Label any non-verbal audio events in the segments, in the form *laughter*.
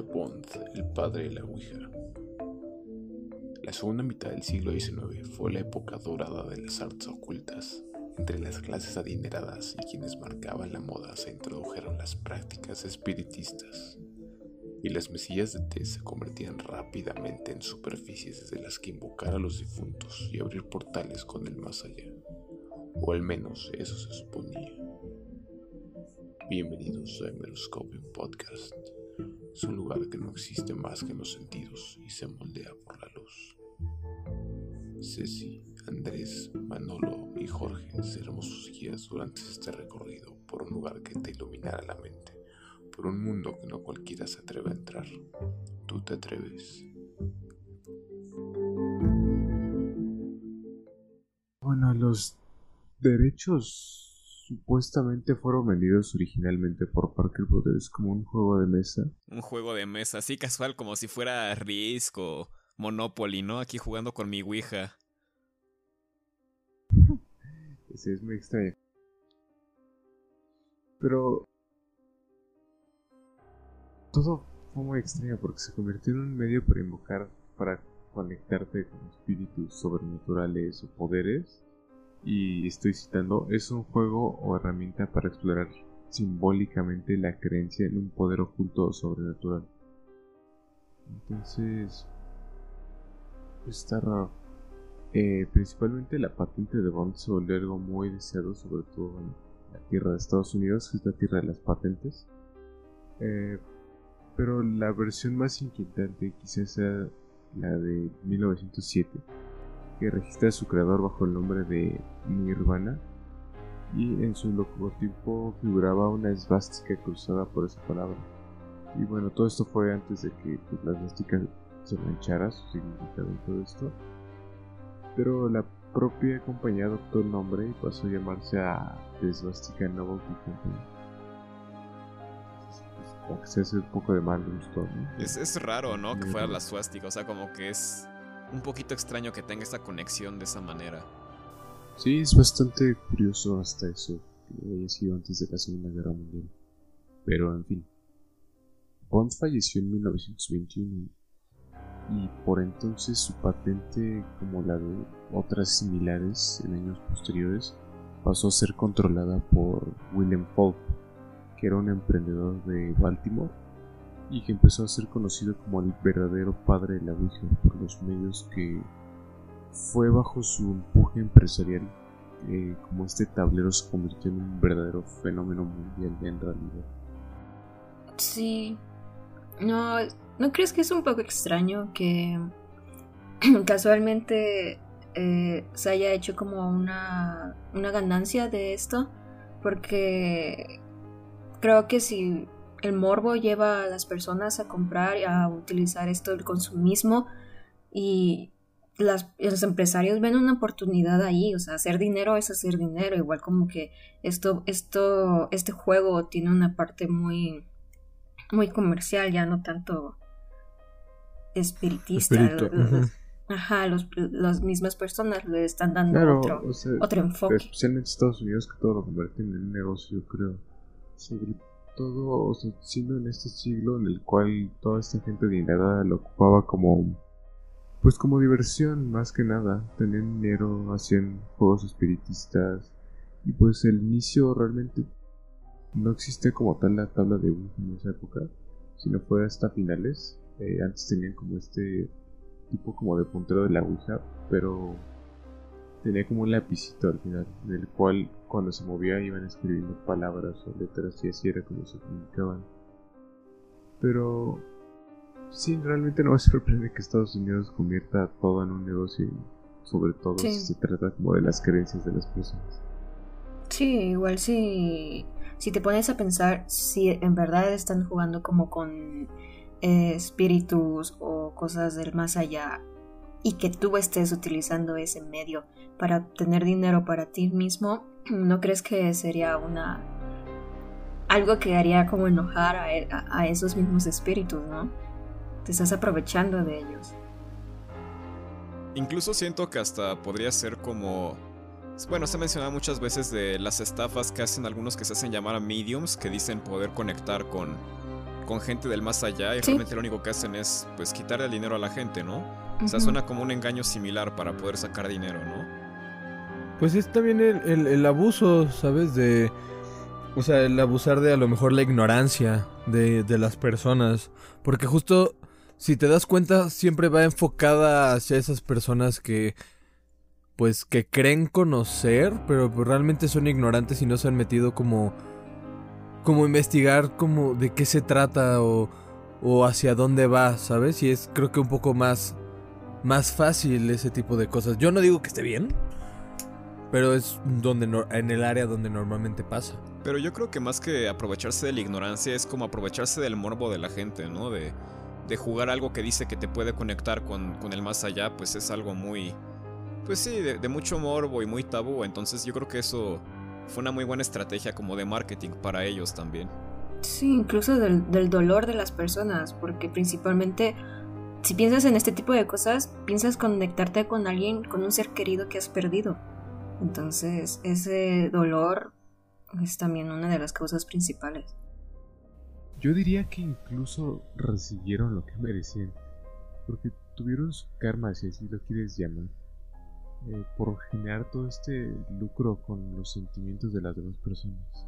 Bond, el padre de la Ouija. La segunda mitad del siglo XIX fue la época dorada de las artes ocultas. Entre las clases adineradas y quienes marcaban la moda se introdujeron las prácticas espiritistas, y las mesillas de té se convertían rápidamente en superficies desde las que invocar a los difuntos y abrir portales con el más allá, o al menos eso se suponía. Bienvenidos a Emeroscopio Podcast. Es un lugar que no existe más que en los sentidos y se moldea por la luz. Ceci, Andrés, Manolo y Jorge seremos sus guías durante este recorrido por un lugar que te iluminará la mente, por un mundo que no cualquiera se atreve a entrar. ¿Tú te atreves? Bueno, los derechos supuestamente fueron vendidos originalmente por Parker Brothers como un juego de mesa. Un juego de mesa, así casual, como si fuera Risk o Monopoly, ¿no? Aquí jugando con mi Ouija. Ese es muy extraño. Pero... Todo fue muy extraño porque se convirtió en un medio para invocar, para conectarte con espíritus sobrenaturales o poderes y estoy citando, es un juego o herramienta para explorar simbólicamente la creencia en un poder oculto o sobrenatural. Entonces, está raro. Eh, principalmente la patente de Bond se volvió algo muy deseado, sobre todo en la tierra de Estados Unidos, que es la tierra de las patentes. Eh, pero la versión más inquietante quizás sea la de 1907 que registra a su creador bajo el nombre de Nirvana y en su logotipo figuraba una esvástica cruzada por esa palabra. Y bueno, todo esto fue antes de que pues, la esvástica se manchara su significado en todo esto. Pero la propia compañía adoptó el nombre y pasó a llamarse a The Novelty Company. Como que se hace un poco de mal gusto, ¿no? Es, es raro, ¿no? Que fuera la suástica, o sea, como que es un poquito extraño que tenga esta conexión de esa manera. Sí, es bastante curioso hasta eso, que haya sido antes de la Segunda Guerra Mundial. Pero en fin. Bond falleció en 1921 y por entonces su patente, como la de otras similares en años posteriores, pasó a ser controlada por William Falk, que era un emprendedor de Baltimore y que empezó a ser conocido como el verdadero padre de la Ouija por los medios que fue bajo su empuje empresarial eh, como este tablero se convirtió en un verdadero fenómeno mundial en realidad. Sí, no, ¿no crees que es un poco extraño que *clears throat* casualmente eh, se haya hecho como una, una ganancia de esto? Porque creo que si el morbo lleva a las personas a comprar y a utilizar esto del consumismo y las, los empresarios ven una oportunidad ahí, o sea, hacer dinero es hacer dinero, igual como que esto, esto, este juego tiene una parte muy, muy comercial, ya no tanto espiritista. Ajá, los, las mismas personas le están dando otro, otro enfoque. Especialmente en Estados Unidos que todo lo convierten en un negocio, creo todo, o sea, siendo en este siglo en el cual toda esta gente dinera lo ocupaba como, pues como diversión más que nada, tenían dinero, hacían juegos espiritistas y pues el inicio realmente no existe como tal la tabla de Ouija en esa época, sino fue hasta finales. Eh, antes tenían como este tipo como de puntero de la Ouija, pero tenía como un lapicito al final, en el cual cuando se movía iban escribiendo palabras o letras y así era como se comunicaban. Pero sí, realmente no me sorprende que Estados Unidos convierta todo en un negocio sobre todo si se trata como de las creencias de las personas. Sí, igual si, si te pones a pensar si en verdad están jugando como con eh, espíritus o cosas del más allá y que tú estés utilizando ese medio para obtener dinero para ti mismo, *clears throat* ¿no crees que sería una algo que haría como enojar e, a, esos mismos espíritus, ¿no? Te estás aprovechando de ellos. Incluso siento que hasta podría ser como bueno, se ha mencionado muchas veces de las estafas que hacen algunos que se hacen llamar a mediums, que dicen poder conectar con con gente del más allá y realmente lo único que hacen es pues quitarle el dinero a la gente, ¿no? O sea, suena como un engaño similar para poder sacar dinero, ¿no? Pues es también el, el, abuso, ¿sabes? De... O sea, el abusar de a lo mejor la ignorancia de, de las personas. Porque justo, si te das cuenta, siempre va enfocada hacia esas personas que pues que creen conocer, pero pues, realmente son ignorantes y no se han metido como como investigar como de qué se trata o, o hacia dónde va, ¿sabes? Y es creo que un poco más más fácil ese tipo de cosas. Yo no digo que esté bien, pero es donde en el área donde normalmente pasa. Pero yo creo que más que aprovecharse de la ignorancia es como aprovecharse del morbo de la gente, ¿no? De, de jugar algo que dice que te puede conectar con, con el más allá, pues es algo muy, pues sí, de, mucho morbo y muy tabú. Entonces yo creo que eso fue una muy buena estrategia como de marketing para ellos también. Sí, incluso del, del dolor de las personas, porque principalmente si piensas en este tipo de cosas, piensas conectarte con alguien, con un ser querido que has perdido. Entonces ese dolor es también una de las causas principales. Yo diría que incluso recibieron lo que merecían, porque tuvieron su karma, si así lo quieres llamar. Eh, por generar todo este lucro con los sentimientos de las demás personas.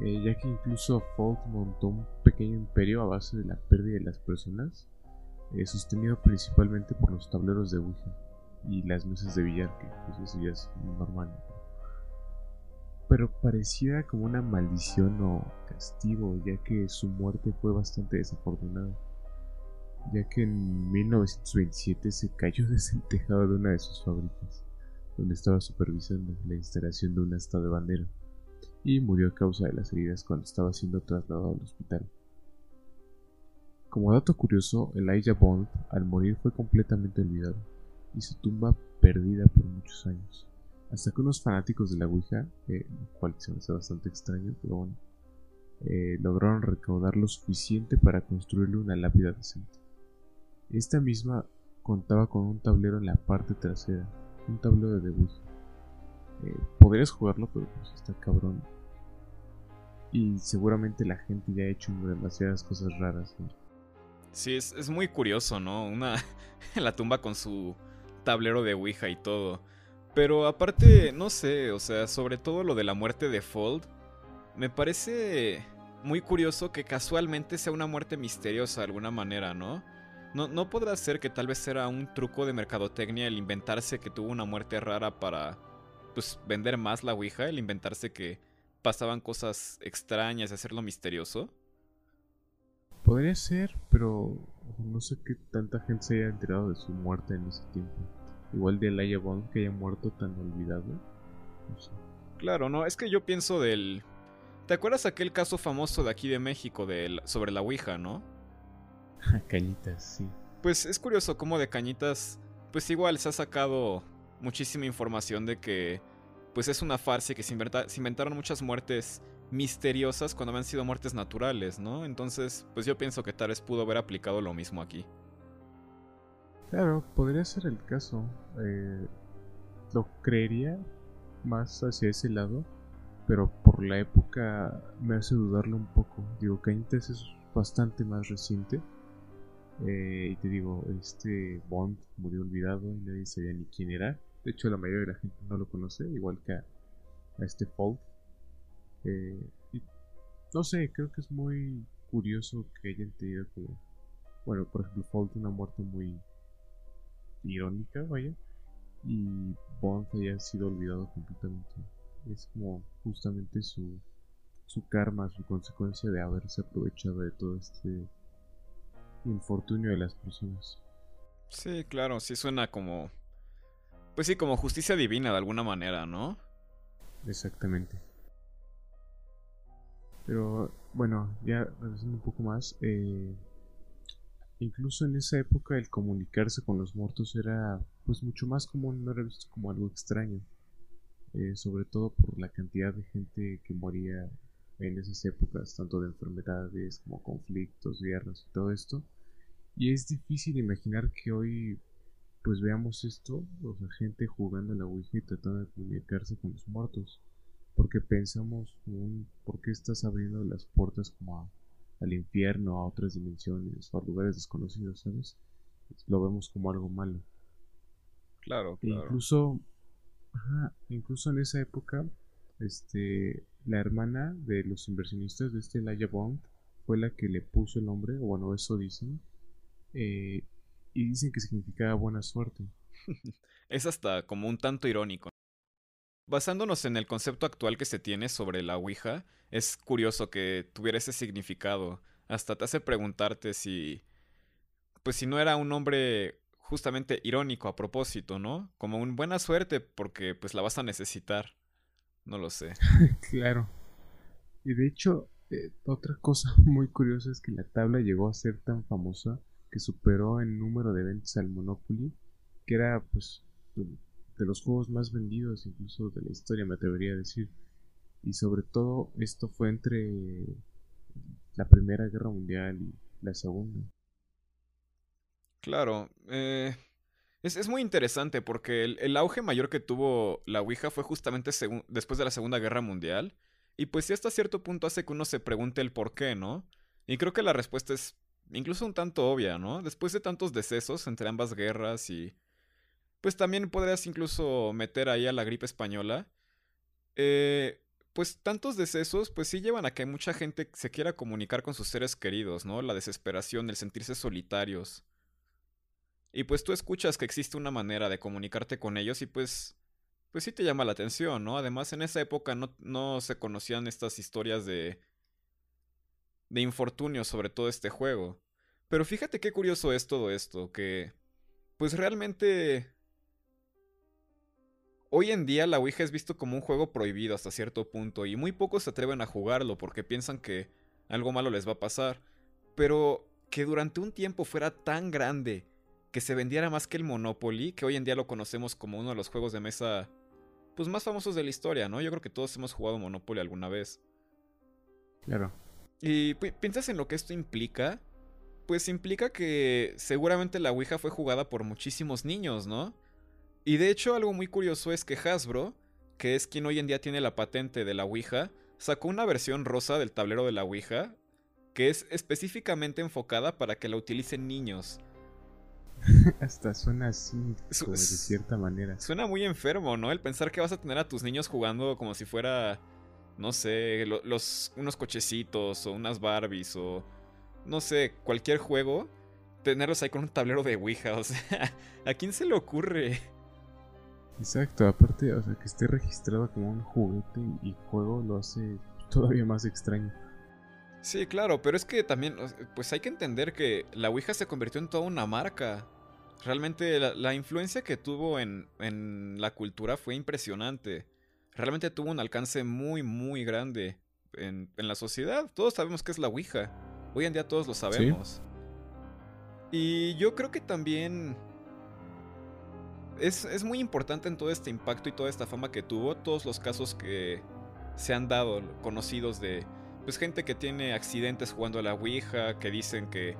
Eh, ya que incluso Fault montó un pequeño imperio a base de la pérdida de las personas, eh, sostenido principalmente por los tableros de Ouija y las mesas de billar, que pues eso ya es normal. Pero parecía como una maldición o castigo, ya que su muerte fue bastante desafortunada ya que en 1927 se cayó desde el tejado de una de sus fábricas, donde estaba supervisando la instalación de un asta de bandera, y murió a causa de las heridas cuando estaba siendo trasladado al hospital. Como dato curioso, Elijah Bond al morir fue completamente olvidado, y su tumba perdida por muchos años, hasta que unos fanáticos de la Ouija, eh, lo cual se me hace bastante extraño, pero bueno, eh, lograron recaudar lo suficiente para construirle una lápida decente. Esta misma contaba con un tablero en la parte trasera, un tablero de debut. Eh, podrías jugarlo, pero pues está cabrón. Y seguramente la gente ya ha hecho demasiadas cosas raras. Sí, es, es, muy curioso, ¿no? Una *laughs* la tumba con su tablero de Ouija y todo. Pero aparte, no sé, o sea, sobre todo lo de la muerte de Fold, me parece muy curioso que casualmente sea una muerte misteriosa de alguna manera, ¿no? No, no podrá ser que tal vez era un truco de mercadotecnia el inventarse que tuvo una muerte rara para pues vender más la Ouija, el inventarse que pasaban cosas extrañas y hacerlo misterioso. Podría ser, pero no sé qué tanta gente se haya enterado de su muerte en ese tiempo. Igual de Elijah Bond que haya muerto tan olvidado. Claro, no, es que yo pienso del... ¿Te acuerdas aquel caso famoso de aquí de México de sobre la Ouija, no? *laughs* Cañitas, sí. Pues es curioso cómo de Cañitas, pues igual se ha sacado muchísima información de que pues es una farsa y que se, inventaron muchas muertes misteriosas cuando habían sido muertes naturales, ¿no? Entonces, pues yo pienso que Tares pudo haber aplicado lo mismo aquí. Claro, podría ser el caso. Eh, lo creería más hacia ese lado, pero por la época me hace dudarlo un poco. Digo, Cañitas es bastante más reciente eh, y te digo, este Bond murió olvidado y nadie sabía ni quién era. De hecho, la mayoría de la gente no lo conoce, igual que a, este Fold. Eh, y no sé, creo que es muy curioso que hayan tenido como. Bueno, por ejemplo, Fold una muerte muy irónica, vaya. Y Bond haya sido olvidado completamente. Es como justamente su, su karma, su consecuencia de haberse aprovechado de todo este infortunio de las personas. Sí, claro, sí suena como... Pues sí, como justicia divina de alguna manera, ¿no? Exactamente. Pero bueno, ya regresando un poco más, eh, incluso en esa época el comunicarse con los muertos era pues mucho más común, no era visto como algo extraño, eh, sobre todo por la cantidad de gente que moría en esas épocas, tanto de enfermedades como conflictos, guerras y todo esto. Y es difícil imaginar que hoy pues veamos esto, o sea, gente jugando a la Ouija y tratando de comunicarse con los muertos. Porque pensamos, ¿por qué estás abriendo las puertas como a al infierno, a otras dimensiones o a lugares desconocidos, ¿sabes? Lo vemos como algo malo. Claro, E claro. incluso, ajá, incluso en esa época, este, la hermana de los inversionistas de este Elijah Bond fue la que le puso el nombre, bueno, eso dicen, eh, y dicen que significaba buena suerte. *laughs* Es hasta como un tanto irónico. Basándonos en el concepto actual que se tiene sobre la Ouija, es curioso que tuviera ese significado. Hasta te hace preguntarte si. Pues si no era un nombre justamente irónico a propósito, ¿no? Como un buena suerte porque pues la vas a necesitar. No lo sé. *laughs* Claro. Y de hecho, eh, otra cosa *laughs* muy curiosa es que la tabla llegó a ser tan famosa que superó en número de ventas al Monopoly, que era pues de los juegos más vendidos incluso de la historia, me atrevería a decir. Y sobre todo esto fue entre la Primera Guerra Mundial y la Segunda. Claro, eh, es, es muy interesante porque el, auge mayor que tuvo la Ouija fue justamente después de la Segunda Guerra Mundial. Y pues sí hasta cierto punto hace que uno se pregunte el por qué, ¿no? Y creo que la respuesta es incluso un tanto obvia, ¿no? Después de tantos decesos entre ambas guerras y... Pues también podrías incluso meter ahí a la gripe española. Eh, pues tantos decesos, pues sí llevan a que mucha gente se quiera comunicar con sus seres queridos, ¿no? La desesperación, el sentirse solitarios. Y pues tú escuchas que existe una manera de comunicarte con ellos y pues pues sí te llama la atención, ¿no? Además en esa época no, no se conocían estas historias de de infortunio sobre todo este juego. Pero fíjate qué curioso es todo esto, que pues realmente hoy en día la Ouija es visto como un juego prohibido hasta cierto punto y muy pocos se atreven a jugarlo porque piensan que algo malo les va a pasar. Pero que durante un tiempo fuera tan grande que se vendiera más que el Monopoly, que hoy en día lo conocemos como uno de los juegos de mesa pues más famosos de la historia, ¿no? Yo creo que todos hemos jugado Monopoly alguna vez. Claro. Y pi- piensas en lo que esto implica, pues implica que seguramente la Ouija fue jugada por muchísimos niños, ¿no? Y de hecho algo muy curioso es que Hasbro, que es quien hoy en día tiene la patente de la Ouija, sacó una versión rosa del tablero de la Ouija que es específicamente enfocada para que la utilicen niños. *laughs* Hasta suena así, Su- de cierta manera. Suena muy enfermo, ¿no? El pensar que vas a tener a tus niños jugando como si fuera, no sé, lo- los, unos cochecitos o unas Barbies o, no sé, cualquier juego, tenerlos ahí con un tablero de Ouija, *laughs* o sea, ¿a quién se le ocurre? Exacto, aparte, o sea, que esté registrado como un juguete y juego lo hace todavía más extraño. Sí, claro, pero es que también, pues hay que entender que la Ouija se convirtió en toda una marca. Realmente la, la influencia que tuvo en, en la cultura fue impresionante. Realmente tuvo un alcance muy, muy grande en, en la sociedad. Todos sabemos qué es la Ouija. Hoy en día todos lo sabemos. Y yo creo que también es, es muy importante en todo este impacto y toda esta fama que tuvo, todos los casos que se han dado, conocidos de pues gente que tiene accidentes jugando a la Ouija, que dicen que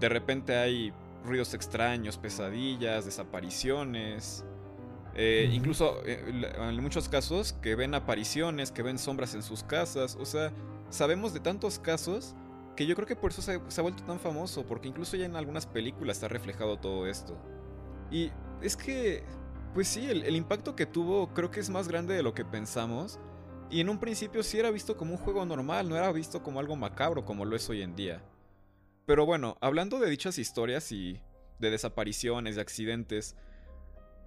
de repente hay ruidos extraños, pesadillas, desapariciones. eh, incluso eh, en muchos casos que ven apariciones, que ven sombras en sus casas. O sea, sabemos de tantos casos que yo creo que por eso se, se ha vuelto tan famoso, porque incluso ya en algunas películas está reflejado todo esto. Y es que, pues sí, el, impacto que tuvo creo que es más grande de lo que pensamos. Y en un principio sí era visto como un juego normal, no era visto como algo macabro como lo es hoy en día. Pero bueno, hablando de dichas historias y de desapariciones, de accidentes,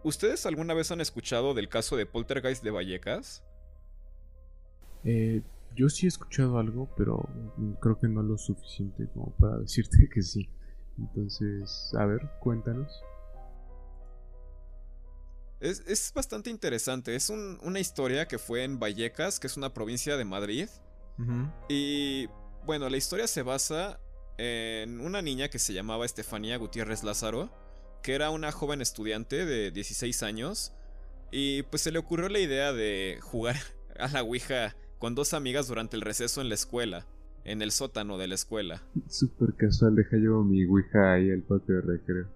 ¿ustedes alguna vez han escuchado del caso de Poltergeist de Vallecas? Eh, yo sí he escuchado algo, pero creo que no lo suficiente como para decirte *laughs* que sí. Entonces, a ver, cuéntanos. Es, es bastante interesante, es un- una historia que fue en Vallecas, que es una provincia de Madrid. Y bueno, la historia se basa en una niña que se llamaba Estefanía Gutiérrez Lázaro, que era una joven estudiante de 16 años, y pues se le ocurrió la idea de jugar *laughs* a la Ouija con dos amigas durante el receso en la escuela, en el sótano de la escuela. Súper casual, deja yo mi Ouija ahí al patio de recreo.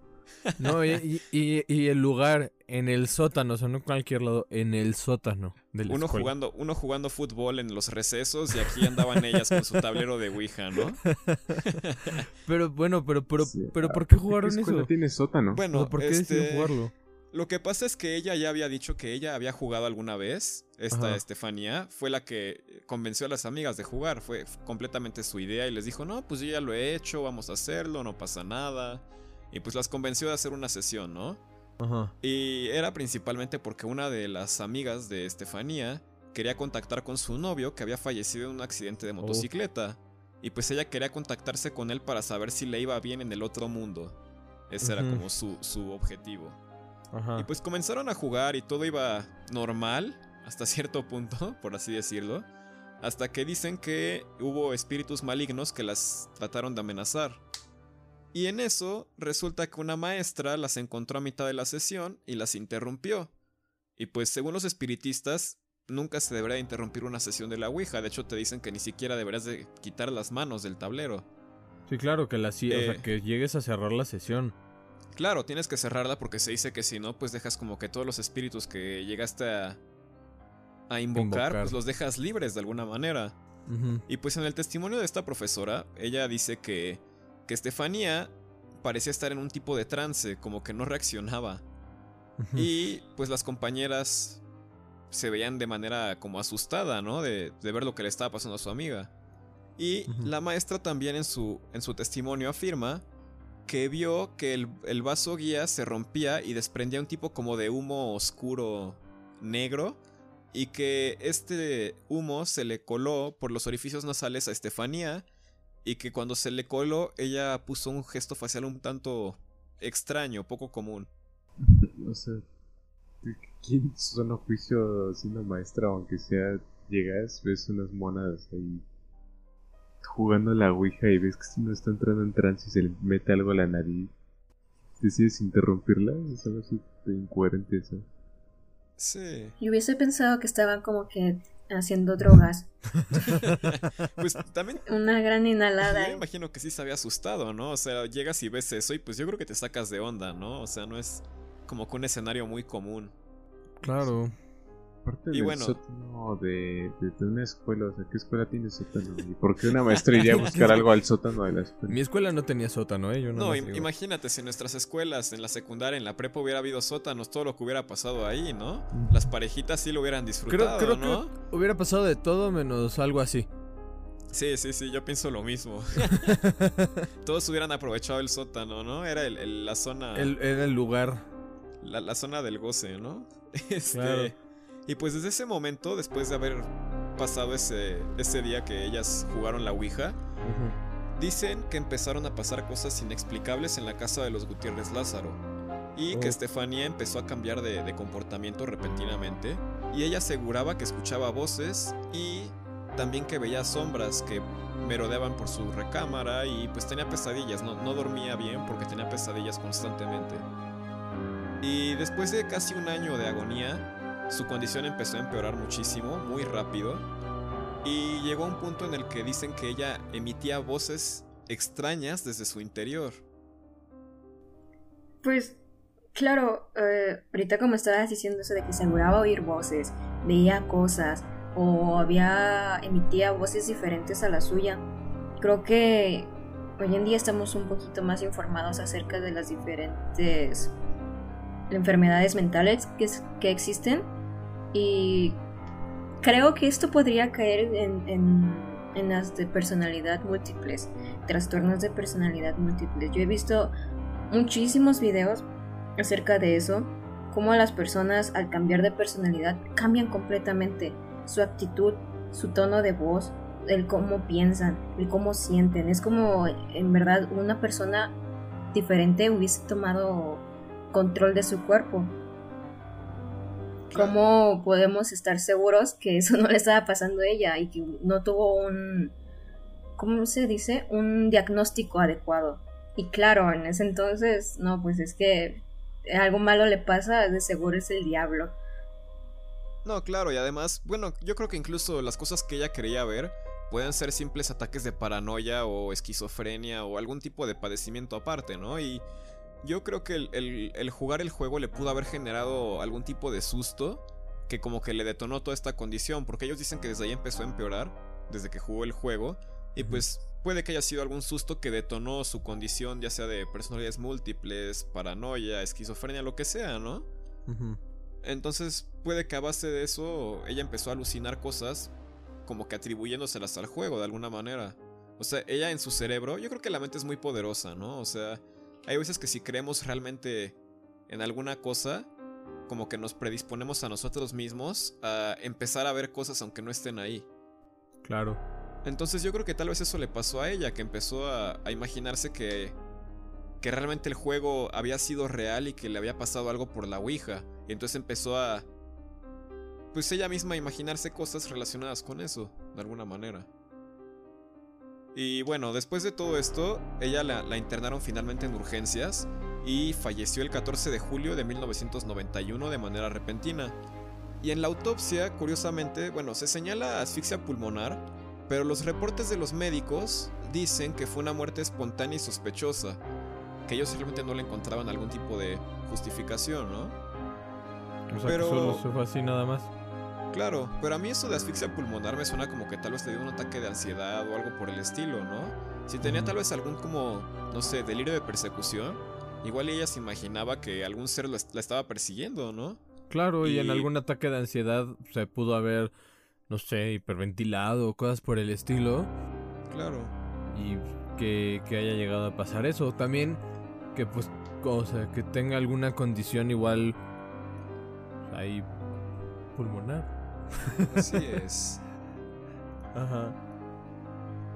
*laughs* No, y, y- y el lugar en el sótano, o sea, no en cualquier lado, en el sótano de la Uno escuela. jugando, uno jugando fútbol en los recesos y aquí andaban ellas con su tablero de Ouija, ¿no? *laughs* Pero bueno, pero, pero, Sí, pero ¿por qué ¿por jugaron escuela eso? tiene sótano? Bueno, O ¿Por qué este, decidieron jugarlo? Lo que pasa es que ella ya había dicho que ella había jugado alguna vez. Esta Ajá. Estefanía fue la que convenció a las amigas de jugar. Fue completamente su idea y les dijo, no, pues yo ya lo he hecho, vamos a hacerlo, no pasa nada. Y pues las convenció de hacer una sesión, ¿no? Ajá. Y era principalmente porque una de las amigas de Estefanía quería contactar con su novio que había fallecido en un accidente de motocicleta. Y pues ella quería contactarse con él para saber si le iba bien en el otro mundo. Ese era como su, su objetivo. Ajá. Y pues comenzaron a jugar y todo iba normal, hasta *laughs* cierto punto, por así decirlo. Hasta que dicen que hubo espíritus malignos que las trataron de amenazar. Y en eso resulta que una maestra las encontró a mitad de la sesión y las interrumpió. Y pues según los espiritistas, nunca se debería interrumpir una sesión de la Ouija. De hecho te dicen que ni siquiera deberías de quitar las manos del tablero. Sí, claro, que la o sea, Eh. que llegues a cerrar la sesión. Claro, tienes que cerrarla porque se dice que si no, pues dejas como que todos los espíritus que llegaste a, a invocar, Invocar. pues los dejas libres de alguna manera. Y pues en el testimonio de esta profesora, ella dice que, que Estefanía parecía estar en un tipo de trance, como que no reaccionaba. Y pues las compañeras se veían de manera como asustada, ¿no? De, de ver lo que le estaba pasando a su amiga. Y la maestra también en su, en su testimonio afirma que vio que el, el vaso guía se rompía y desprendía un tipo como de humo oscuro negro y que este humo se le coló por los orificios nasales a Estefanía y que cuando se le coló ella puso un gesto facial un tanto extraño, poco común. *laughs* O sea, ¿quién suena juicio siendo maestra, aunque sea llegas, ves unas monas ahí jugando a la ouija y ves que uno está entrando en trance y se le mete algo a la nariz? ¿Decides interrumpirla? O sea, es incoherente eso. Sí. Yo hubiese pensado que estaban como que haciendo drogas. *laughs* Pues también Una gran inhalada. Yo me imagino que sí se había asustado, ¿no? O sea, llegas y ves eso y pues yo creo que te sacas de onda, ¿no? O sea, no es como que un escenario muy común. Claro. Aparte Y del bueno. sótano de, de, de una escuela, o sea, ¿qué escuela tiene sótano? ¿Y por qué una maestra iría a *laughs* buscar algo al sótano de la escuela? Mi escuela no tenía sótano, ¿eh? Yo No, no im- imagínate si en nuestras escuelas, en la secundaria, en la prepa hubiera habido sótanos, todo lo que hubiera pasado ahí, ¿no? Las parejitas sí lo hubieran Creo, disfrutado, creo ¿no? que hubiera pasado de todo menos algo así. Sí, sí, sí, yo pienso lo mismo. *laughs* Todos hubieran aprovechado el sótano, ¿no? Era el- el- la zona. El- era el lugar. la, la zona del goce, ¿no? *laughs* Este, Claro. Y pues desde ese momento, después de haber pasado ese, ese día que ellas jugaron la Ouija, dicen que empezaron a pasar cosas inexplicables en la casa de los Gutiérrez Lázaro. Y que. Estefanía empezó a cambiar de, de comportamiento repentinamente. Y ella aseguraba que escuchaba voces y también que veía sombras que merodeaban por su recámara y pues tenía pesadillas. No, no dormía bien porque tenía pesadillas constantemente. Y después de casi un año de agonía, su condición empezó a empeorar muchísimo, muy rápido. Y llegó a un punto en el que dicen que ella emitía voces extrañas desde su interior. Pues, claro, eh, ahorita como estabas diciendo eso de que aseguraba oír voces, veía cosas o había emitía voces diferentes a la suya. Creo que hoy en día estamos un poquito más informados acerca de las diferentes enfermedades mentales que, es- que existen y creo que esto podría caer en, en, en las de personalidad múltiples, trastornos de personalidad múltiples. Yo he visto muchísimos videos acerca de eso, cómo las personas al cambiar de personalidad cambian completamente su actitud, su tono de voz, el cómo piensan, el cómo sienten. Es como en verdad una persona diferente hubiese tomado control de su cuerpo. ¿Cómo podemos estar seguros que eso no le estaba pasando a ella y que no tuvo un, ¿cómo se dice? Un diagnóstico adecuado. Y claro, en ese entonces, no, pues es que algo malo le pasa, de seguro es el diablo. No, claro, y además, bueno, yo creo que incluso las cosas que ella quería ver pueden ser simples ataques de paranoia o esquizofrenia o algún tipo de padecimiento aparte, ¿no? Y yo creo que el, jugar el juego le pudo haber generado algún tipo de susto que como que le detonó toda esta condición, porque ellos dicen que desde ahí empezó a empeorar, desde que jugó el juego, y pues puede que haya sido algún susto que detonó su condición, ya sea de personalidades múltiples, paranoia, esquizofrenia, lo que sea, ¿no? Entonces puede que a base de eso ella empezó a alucinar cosas como que atribuyéndoselas al juego de alguna manera. O sea, ella en su cerebro, yo creo que la mente es muy poderosa, ¿no? O sea, hay veces que si creemos realmente en alguna cosa, como que nos predisponemos a nosotros mismos a empezar a ver cosas aunque no estén ahí. Claro. Entonces yo creo que tal vez eso le pasó a ella, que empezó a, a imaginarse que, que realmente el juego había sido real y que le había pasado algo por la Ouija. Y entonces empezó a... Pues ella misma a imaginarse cosas relacionadas con eso, de alguna manera. Y bueno, después de todo esto, ella la, internaron finalmente en urgencias y falleció el 14 de julio de 1991 de manera repentina. Y en la autopsia, curiosamente, bueno, se señala asfixia pulmonar, pero los reportes de los médicos dicen que fue una muerte espontánea y sospechosa, que ellos realmente no le encontraban algún tipo de justificación, ¿no? O sea, pero... que solo se fue así nada más. Claro, pero a mí eso de asfixia pulmonar me suena como que tal vez te dio un ataque de ansiedad o algo por el estilo, ¿no? Si tenía tal vez algún como, no sé, delirio de persecución, igual ella se imaginaba que algún ser la estaba persiguiendo, ¿no? Claro, y... en algún ataque de ansiedad se pudo haber, no sé, hiperventilado, cosas por el estilo. Claro. Y que, que haya llegado a pasar eso. También que pues, o sea, que tenga alguna condición igual ahí pulmonar. Así es. Ajá.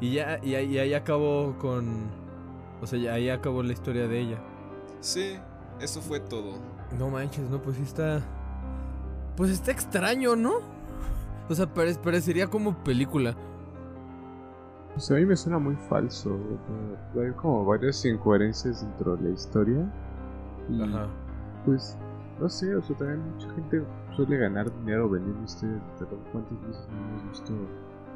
Y ya, y, ahí acabó con. O sea, ahí acabó la historia de ella. Sí, eso fue todo. No manches, no, pues sí está. Pues está extraño, ¿no? O sea, parecería como película. Pues a mí me suena muy falso. Hay como varias incoherencias dentro de la historia. Ajá. Pues, no sé, o sea, también mucha gente suele ganar dinero vendiendo historias de terror. ¿Cuántas veces hemos visto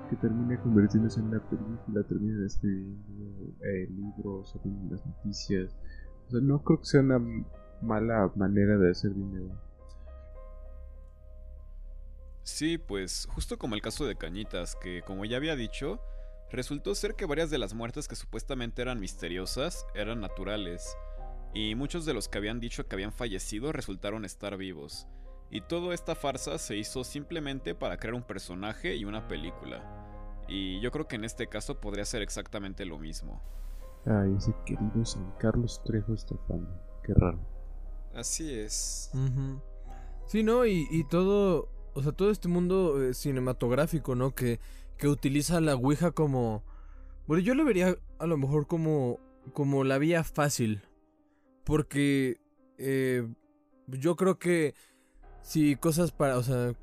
que termina convirtiéndose en una película, termina escribiendo eh, libros, saliendo las noticias? O sea, no creo que sea una mala manera de hacer dinero. Sí, pues justo como el caso de Cañitas, que como ya había dicho, resultó ser que varias de las muertes que supuestamente eran misteriosas eran naturales, y muchos de los que habían dicho que habían fallecido resultaron estar vivos. Y toda esta farsa se hizo simplemente para crear un personaje y una película. Y yo creo que en este caso podría ser exactamente lo mismo. Ay, ese querido San Carlos Trejo Estefano. Qué raro. Así es. Sí, ¿no? Y, todo, o sea, todo este mundo eh, cinematográfico, ¿no? Que, que utiliza la Ouija como... Bueno, yo lo vería a lo mejor como, como la vía fácil. Porque eh, yo creo que si cosas para, o sea,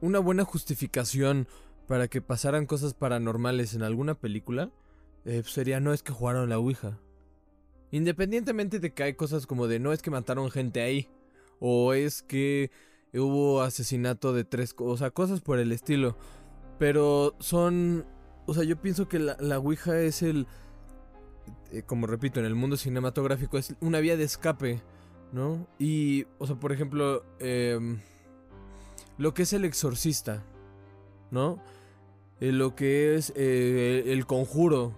una buena justificación para que pasaran cosas paranormales en alguna película, eh, sería no es que jugaron la Ouija. Independientemente de que hay cosas como de no es que mataron gente ahí, o es que hubo asesinato de tres, o sea, cosas por el estilo. Pero son, o sea, yo pienso que la, la Ouija es el, eh, como repito, en el mundo cinematográfico es una vía de escape ¿no? Y, o sea, por ejemplo, em, lo que es el exorcista, ¿no? Eh, lo que es eh, el conjuro,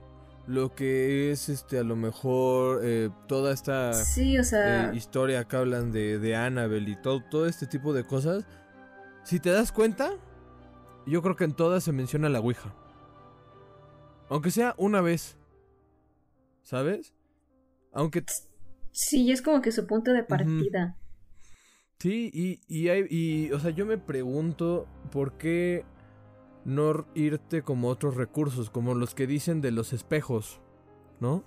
lo que es, este, a lo mejor, toda esta historia que hablan de, de Annabelle y todo, todo este tipo de cosas. Si te das cuenta, yo creo que en todas se menciona la Ouija. Aunque sea una vez. ¿Sabes? Aunque Sí, es como que su punto de partida. Sí, y, y, hay, y, o sea, yo me pregunto por qué no irte como otros recursos, como los que dicen de los espejos, ¿no?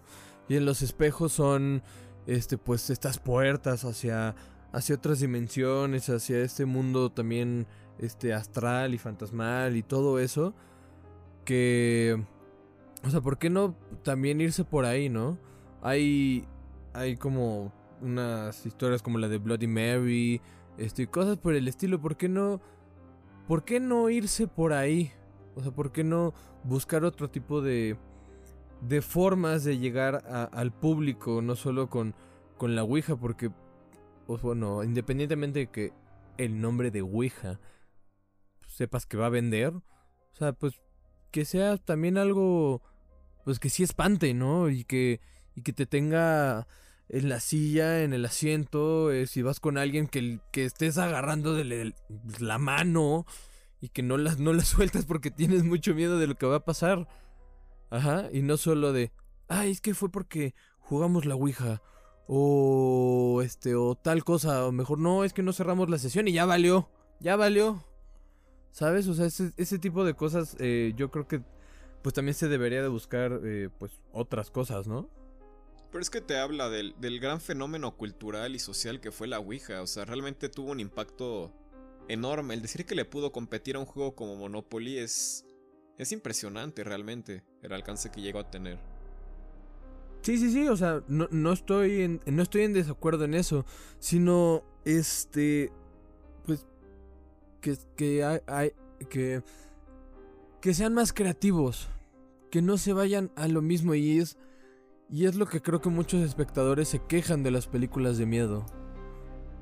Y en los espejos son, este, pues, estas puertas hacia, hacia otras dimensiones, hacia este mundo también, este, astral y fantasmal y todo eso, que, o sea, ¿por qué no también irse por ahí, no? Hay, hay como unas historias como la de Bloody Mary, este, y cosas por el estilo. ¿Por qué no, por qué no irse por ahí? O sea, ¿por qué no buscar otro tipo de, de formas de llegar al público, no solo con, con la Ouija porque, pues bueno, independientemente de que el nombre de Ouija sepas que va a vender, o sea, pues que sea también algo, pues que sí espante, ¿no? Y que, y que te tenga en la silla, en el asiento, eh, si vas con alguien que, que estés agarrando de la mano y que no no la *laughs* sueltas porque tienes mucho miedo de lo que va a pasar. Ajá, y no solo de, ay, es que fue porque jugamos la Ouija. O este, o tal cosa, o mejor no, es que no cerramos la sesión y ya valió, ya valió. ¿Sabes? O sea, ese, tipo de cosas eh, yo creo que pues también se debería de buscar eh, pues otras cosas, ¿no? Pero es que te habla del, del, gran fenómeno cultural y social que fue la Ouija. O sea, realmente tuvo un impacto enorme. El decir que le pudo competir a un juego como Monopoly es. Es impresionante realmente el alcance que llegó a tener. Sí, sí, sí, o sea, no, no, estoy en, no estoy en desacuerdo en eso, sino, este, que, que, hay, que, que sean más creativos, que no se vayan a lo mismo. Y es, y es lo que creo que muchos espectadores se quejan de las películas de miedo,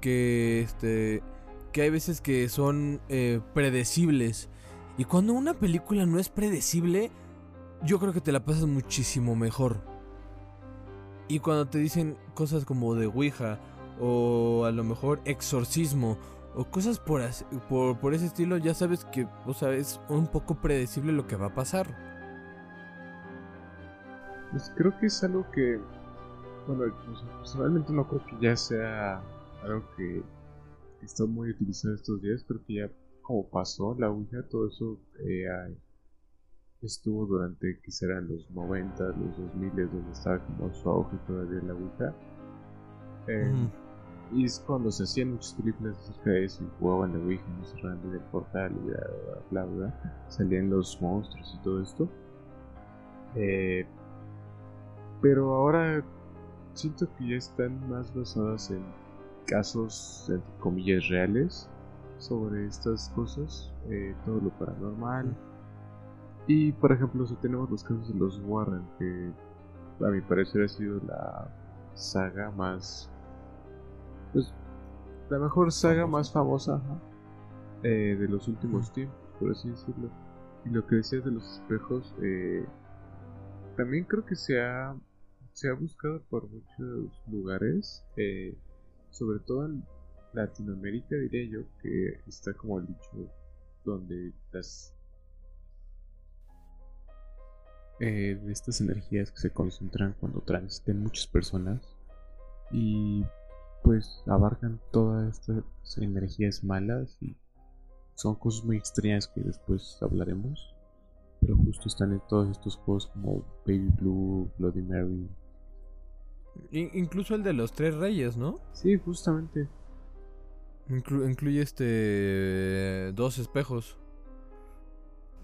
que, este, que hay veces que son eh, predecibles, y cuando una película no es predecible, yo creo que te la pasas muchísimo mejor. Y cuando te dicen cosas como de Ouija o a lo mejor exorcismo o cosas por, por, por ese estilo, ya sabes que o sea, es un poco predecible lo que va a pasar. Pues creo que es algo que, bueno, personalmente no creo que ya sea algo que, está muy utilizado estos días, creo que ya como pasó la Ouija, todo eso eh, estuvo durante que serán los 90, los 2000, donde estaba como su auge todavía la Ouija. Eh, y es cuando se hacían muchas películas acerca de eso y jugaban la Ouija, no cerrando el portal y bla, bla, bla, salían los monstruos y todo esto. Eh, pero ahora siento que ya están más basadas en casos, entre comillas, reales sobre estas cosas, eh, todo lo paranormal y por ejemplo, si tenemos los casos de los Warren, que a mi parecer ha sido la saga más. Pues. La mejor saga más famosa eh, de los últimos tiempos, por así decirlo. Y lo que decías de los espejos, eh, también creo que se ha, se ha buscado por muchos lugares, eh, sobre todo en Latinoamérica, diría yo, que está como el dicho donde las de estas energías que se concentran cuando transiten muchas personas y pues abarcan todas estas energías malas y son cosas muy extrañas que después hablaremos pero justo están en todos estos juegos como Baby Blue, Bloody Mary incluso el de los tres reyes, ¿no? Sí, justamente. incluye este dos espejos.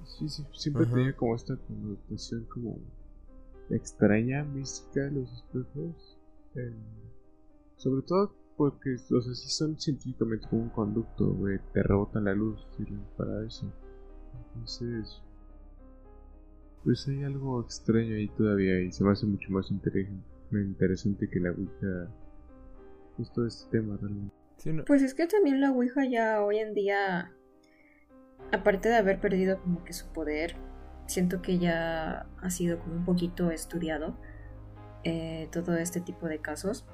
Sí, sí, siempre tenía como esta connotación como extraña, mística de los espejos. Eh, sobre todo porque, o sea, sí son científicamente como un conducto, te rebotan la luz, sirven para eso. Entonces, pues hay algo extraño ahí todavía y se me hace mucho más interesante que la Ouija. Justo este tema realmente. Pues es que también la Ouija ya hoy en día aparte de haber perdido como que su poder, siento que ya ha sido como un poquito estudiado eh, todo este tipo de casos.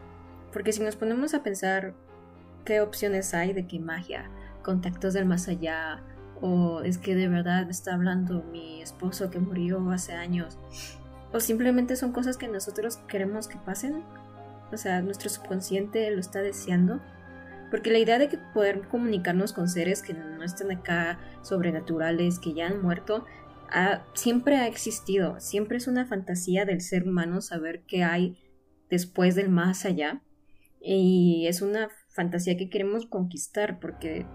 Porque si nos ponemos a pensar qué opciones hay de que magia, contactos del más allá, o es que de verdad está hablando mi esposo que murió hace años, o simplemente son cosas que nosotros queremos que pasen, o sea, nuestro subconsciente lo está deseando porque la idea de que poder comunicarnos con seres que no están acá, sobrenaturales, que ya han muerto, siempre ha existido. Siempre es una fantasía del ser humano saber qué hay después del más allá. Y es una fantasía que queremos conquistar porque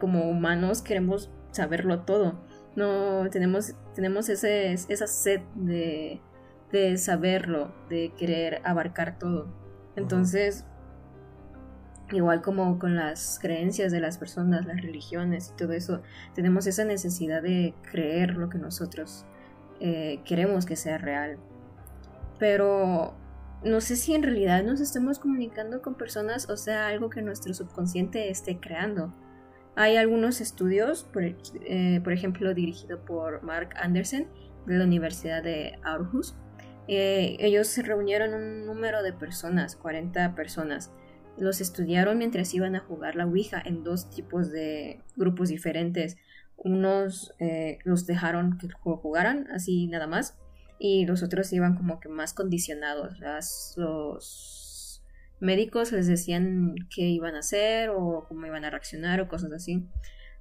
como humanos queremos saberlo todo. No tenemos, tenemos ese, esa sed de, de saberlo, de querer abarcar todo. Entonces, Igual como con las creencias de las personas, las religiones y todo eso, tenemos esa necesidad de creer lo que nosotros eh, queremos que sea real. Pero no sé si en realidad nos estemos comunicando con personas o sea algo que nuestro subconsciente esté creando. Hay algunos estudios, por, eh, por ejemplo, dirigido por Mark Anderson de la Universidad de Aarhus. Eh, ellos reunieron un número de personas, 40 personas. Los estudiaron mientras iban a jugar la Ouija en dos tipos de grupos diferentes. Unos eh, los dejaron que jugaran así nada más y los otros iban como que más condicionados. los médicos les decían qué iban a hacer o cómo iban a reaccionar o cosas así.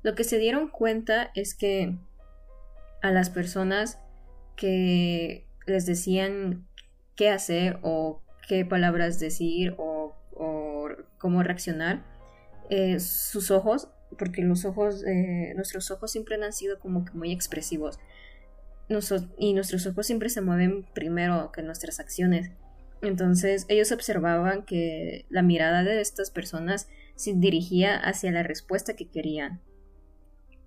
Lo que se dieron cuenta es que a las personas que les decían qué hacer o qué palabras decir o, cómo reaccionar, eh, sus ojos, porque los ojos, eh, nuestros ojos siempre han sido como que muy expresivos y nuestros ojos siempre se mueven primero que nuestras acciones. Entonces ellos observaban que la mirada de estas personas se dirigía hacia la respuesta que querían.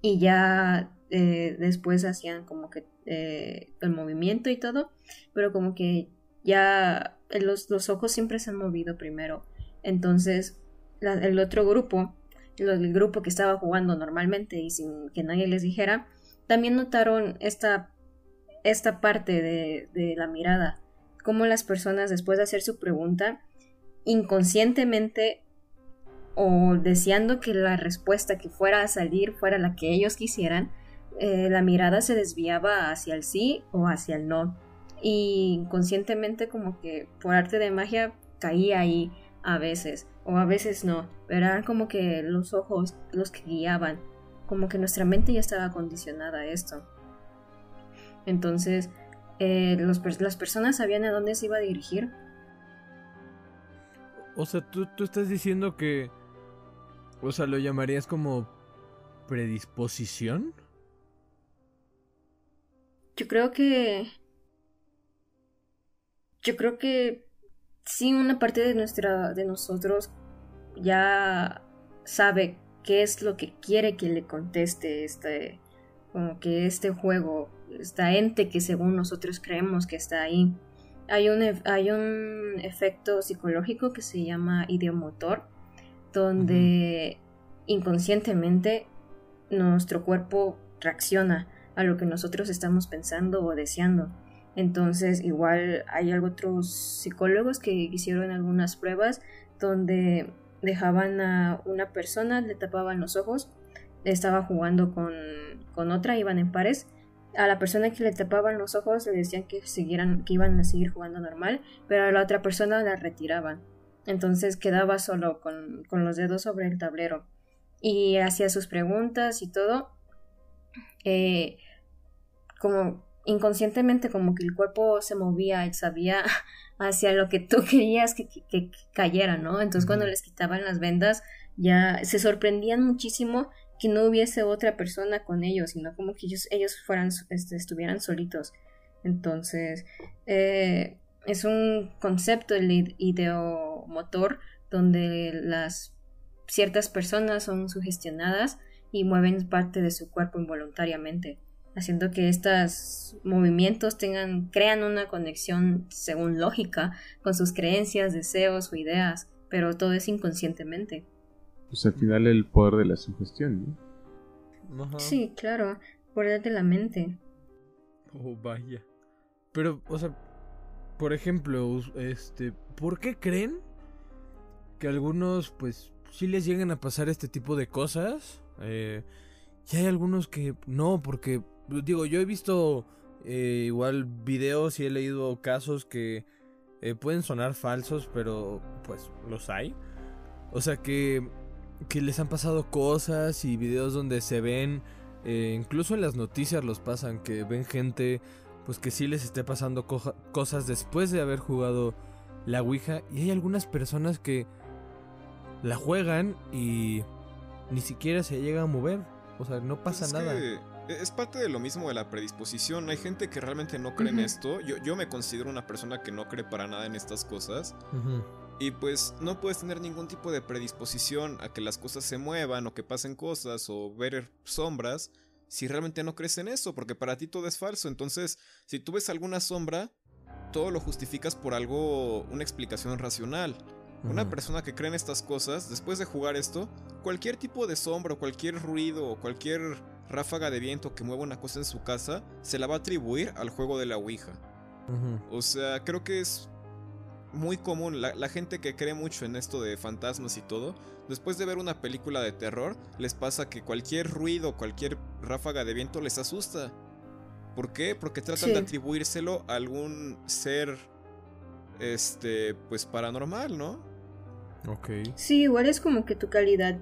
Y ya eh, después hacían como que eh, el movimiento y todo, pero como que ya los, los ojos siempre se han movido primero. Entonces el otro grupo, el grupo que estaba jugando normalmente y sin que nadie les dijera, también notaron esta esta parte de, la mirada, cómo las personas después de hacer su pregunta, inconscientemente o deseando que la respuesta que fuera a salir fuera la que ellos quisieran, eh, la mirada se desviaba hacia el sí o hacia el no. Y inconscientemente como que por arte de magia caía ahí a veces, o a veces no, pero eran como que los ojos los que guiaban, como que nuestra mente ya estaba condicionada a esto. Entonces, eh, las personas sabían a dónde se iba a dirigir. O sea, ¿tú, tú estás diciendo que... O sea, lo llamarías como predisposición. Yo creo que... Yo creo que sí, una parte de nuestra, de nosotros ya sabe qué es lo que quiere que le conteste este, como que este juego esta ente que según nosotros creemos que está ahí. Hay un, hay un efecto psicológico que se llama ideomotor, donde inconscientemente nuestro cuerpo reacciona a lo que nosotros estamos pensando o deseando. Entonces, igual hay otros psicólogos que hicieron algunas pruebas donde dejaban a una persona, le tapaban los ojos, estaba jugando con, con otra, iban en pares, a la persona que le tapaban los ojos le decían que siguieran, que iban a seguir jugando normal, pero a la otra persona la retiraban. Entonces quedaba solo con, los dedos sobre el tablero. Y hacía sus preguntas y todo. Eh, como inconscientemente como que el cuerpo se movía y sabía *laughs* hacia lo que tú querías que, que cayera, ¿no? Entonces cuando les quitaban las vendas ya se sorprendían muchísimo que no hubiese otra persona con ellos, sino como que ellos, ellos fueran, este, estuvieran solitos. Entonces, eh, es un concepto el ideomotor donde las ciertas personas son sugestionadas y mueven parte de su cuerpo involuntariamente, haciendo que estos movimientos tengan, crean una conexión según lógica con sus creencias, deseos o ideas, pero todo es inconscientemente pues al final el poder de la sugestión, ¿no? Sí, claro, poder de la mente. Oh, vaya. Pero, o sea, por ejemplo, este, ¿por qué creen que algunos, pues, sí les llegan a pasar este tipo de cosas? Eh, y hay algunos que no, porque, digo, yo he visto eh, igual videos y he leído casos que eh, pueden sonar falsos, pero pues los hay. O sea que que les han pasado cosas y videos donde se ven, eh, incluso en las noticias los pasan, que ven gente pues que sí les esté pasando cosas después de haber jugado la Ouija y hay algunas personas que la juegan y ni siquiera se llega a mover, o sea, no pasa nada. es parte de lo mismo de la predisposición. Hay gente que realmente no cree en esto. Yo, yo me considero una persona que no cree para nada en estas cosas. Y pues no puedes tener ningún tipo de predisposición a que las cosas se muevan o que pasen cosas o ver sombras si realmente no crees en eso, porque para ti todo es falso. Entonces, si tú ves alguna sombra, todo lo justificas por algo, una explicación racional. Una persona que cree en estas cosas, después de jugar esto, cualquier tipo de sombra, cualquier ruido o cualquier ráfaga de viento que mueva una cosa en su casa, se la va a atribuir al juego de la Ouija. O sea, creo que es muy común. La, gente que cree mucho en esto de fantasmas y todo, después de ver una película de terror, les pasa que cualquier ruido, cualquier ráfaga de viento les asusta. ¿Por qué? Porque tratan de atribuírselo a algún ser, este, pues paranormal, ¿no? Ok. Sí, igual es como que tu calidad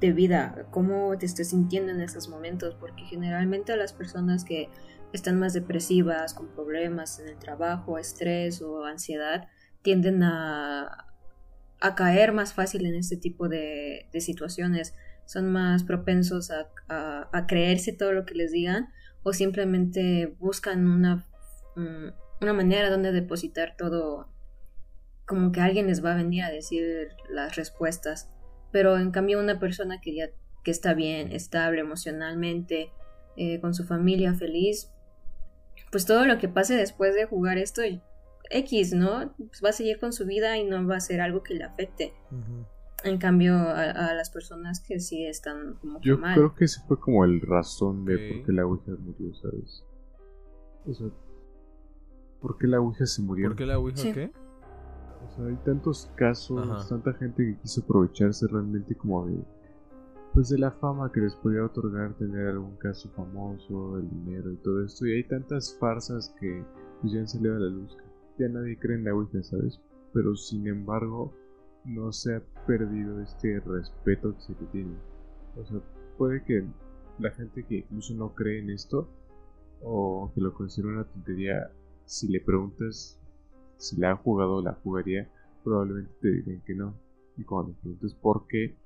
de vida, cómo te estés sintiendo en esos momentos, porque generalmente a las personas que están más depresivas, con problemas en el trabajo, estrés o ansiedad, tienden a, a caer más fácil en este tipo de, de situaciones. Son más propensos a, a, creerse todo lo que les digan o simplemente buscan una, mm, una manera donde depositar todo como que alguien les va a venir a decir las respuestas. Pero en cambio una persona que ya que está bien, estable emocionalmente, eh, con su familia feliz, pues todo lo que pase después de jugar esto, X, ¿no? Pues va a seguir con su vida y no va a ser algo que le afecte. En cambio, a, las personas que sí están como Yo creo que ese fue como el razón de por qué la Ouija murió, ¿sabes? O sea, ¿por qué la Ouija se murió? ¿Por qué la Ouija qué? O sea, hay tantos casos, tanta gente que quiso aprovecharse realmente como de pues de la fama que les podía otorgar tener algún caso famoso, el dinero y todo esto. Y hay tantas farsas que pues, ya han salido a la luz que ya nadie cree en la Ouija, ¿sabes? Pero sin embargo, no se ha perdido este respeto que se tiene. O sea, puede que la gente que incluso no cree en esto o que lo considera una tontería, si le preguntas si la ha jugado o la jugaría, probablemente te digan que no. Y cuando le preguntes por qué,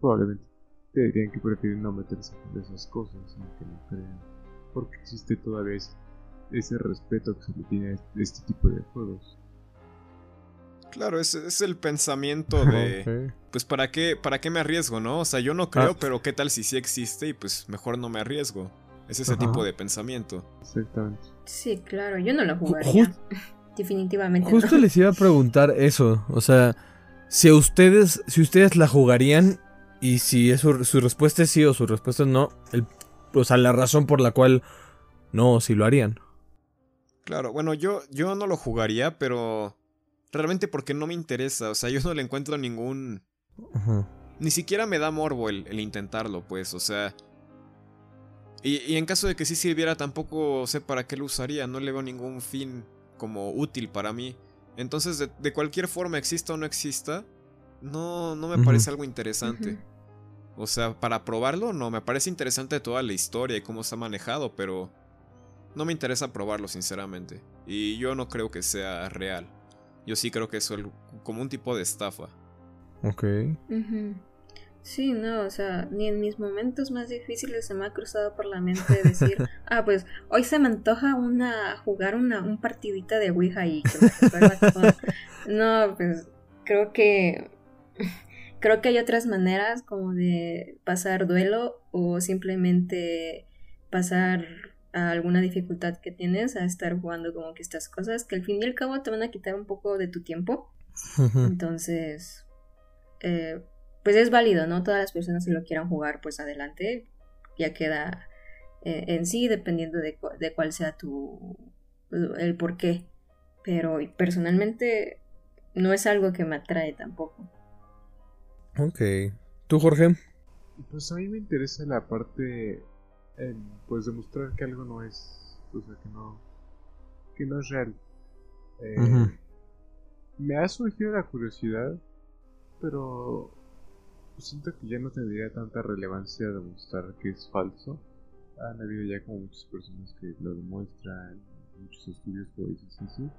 probablemente te dirían que prefieren no meterse en esas cosas, aunque no crean. Porque existe todavía respeto que se le tiene a este tipo de juegos. Claro, ese es el pensamiento *laughs* de... Pues ¿para qué, ¿para qué me arriesgo, no? O sea, yo no creo, ah. pero ¿qué tal si sí existe y pues mejor no me arriesgo? Es ese tipo de pensamiento. Exactamente. Sí, claro, yo no lo jugaría. *laughs* Definitivamente. Justo les iba a preguntar eso. O sea, si ustedes, si ustedes la jugarían y si su, respuesta es sí o su respuesta es no, el, o sea, la razón por la cual no, si lo harían. Claro, bueno, yo, yo no lo jugaría, pero realmente porque no me interesa. O sea, yo no le encuentro ningún... Ni siquiera me da morbo el, intentarlo, pues, o sea... Y, y, en caso de que sí sirviera, tampoco sé para qué lo usaría. No le veo ningún fin como útil para mí. Entonces, de, cualquier forma, exista o no exista, no, no me parece algo interesante. O sea, para probarlo, no, me parece interesante toda la historia y cómo se ha manejado, pero no me interesa probarlo, sinceramente. Y yo no creo que sea real. Yo sí creo que es como un tipo de estafa. Ok. Sí, no, o sea, ni en mis momentos más difíciles se me ha cruzado por la mente decir, *laughs* ah, pues hoy se me antoja una jugar una un partidita de Ouija y que me *laughs* No, pues creo que creo que hay otras maneras como de pasar duelo o simplemente pasar a alguna dificultad que tienes a estar jugando como que estas cosas que al fin y al cabo te van a quitar un poco de tu tiempo. Entonces, eh, pues es válido, ¿no? Todas las personas si lo quieran jugar, pues adelante. Ya queda eh, en sí, dependiendo de, de, cuál sea tu. el por qué. Pero personalmente no es algo que me atrae tampoco. Ok. ¿Tú, Jorge? Pues a mí me interesa la parte. En, pues demostrar que algo no es. O sea, que no. que no es real. Eh, me ha surgido la curiosidad, pero siento que ya no tendría tanta relevancia demostrar que es falso. Han habido ya como muchas personas que lo demuestran, muchos estudios que dicen así.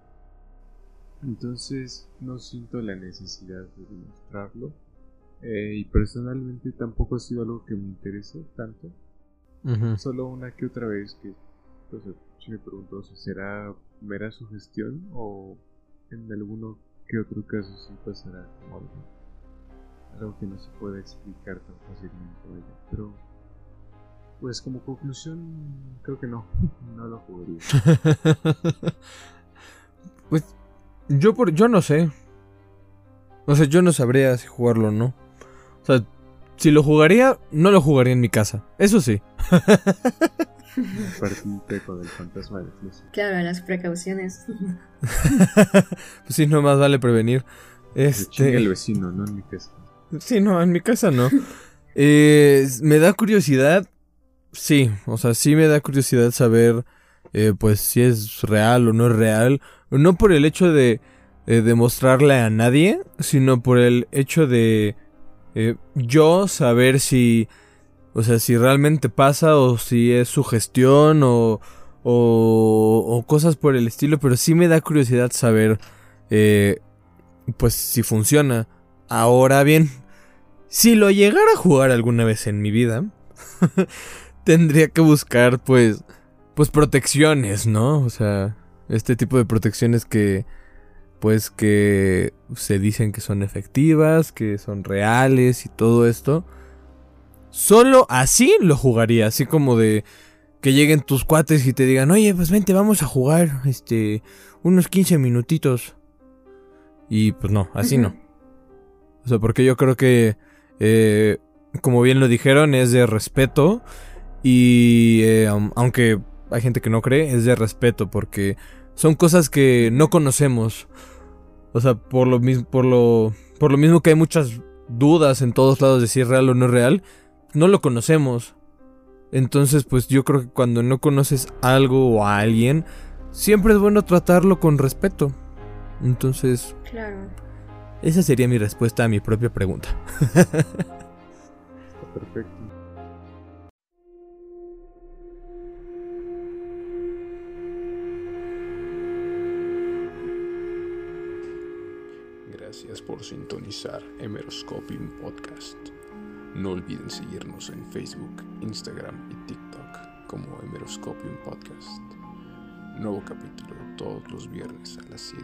Entonces no siento la necesidad de demostrarlo. Eh, y personalmente tampoco ha sido algo que me interese tanto. Solo una que otra vez que pues, si me pregunto si será mera sugestión o en alguno que otro caso sí pasará como algo algo que no se puede explicar tan fácilmente, Pero, pues como conclusión, creo que no, *laughs* no lo jugaría. *laughs* Pues yo por yo no sé. O sea, yo no sabría si jugarlo o no. O sea, si lo jugaría, no lo jugaría en mi casa. Eso sí. Parte un teco del fantasma de. Claro, las precauciones. *laughs* Pues sí, no más vale prevenir. Se chinga el Este, vecino, no en mi casa. sí, no, en mi casa no. *laughs* Eh, me da curiosidad. Sí, o sea, sí me da curiosidad saber, eh, pues, si es real o no es real. No por el hecho de eh, demostrarle a nadie, sino por el hecho de eh, yo saber si, o sea, si realmente pasa o si es sugestión o, o, o cosas por el estilo. Pero sí me da curiosidad saber, eh, pues, si funciona. Ahora bien, si lo llegara a jugar alguna vez en mi vida, *laughs* tendría que buscar, pues, pues protecciones, ¿no? O sea, este tipo de protecciones que, pues, que se dicen que son efectivas, que son reales y todo esto. Solo así lo jugaría, así como de que lleguen tus cuates y te digan, oye, pues vente, vamos a jugar, este, unos 15 minutitos. Y pues no, así no. O sea, porque yo creo que, eh, como bien lo dijeron, es de respeto. Y eh, aun- aunque hay gente que no cree, es de respeto porque son cosas que no conocemos. O sea, por lo mismo, por lo, por lo mismo que hay muchas dudas en todos lados de si es real o no es real, no lo conocemos. Entonces, pues yo creo que cuando no conoces algo o a alguien, siempre es bueno tratarlo con respeto. Entonces, Claro. esa sería mi respuesta a mi propia pregunta. Está perfecto. gracias por sintonizar Emeroscoping Podcast. No olviden seguirnos en Facebook, Instagram y TikTok como Emeroscoping Podcast. Nuevo capítulo todos los viernes a las 7.